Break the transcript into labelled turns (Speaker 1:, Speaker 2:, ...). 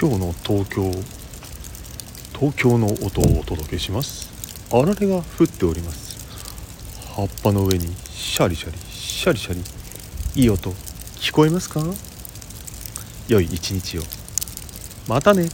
Speaker 1: 今日の東京東京の音をお届けします。あられが降っております。葉っぱの上にシャリシャリシャリシャリいい音聞こえますか？良い一日を。またね。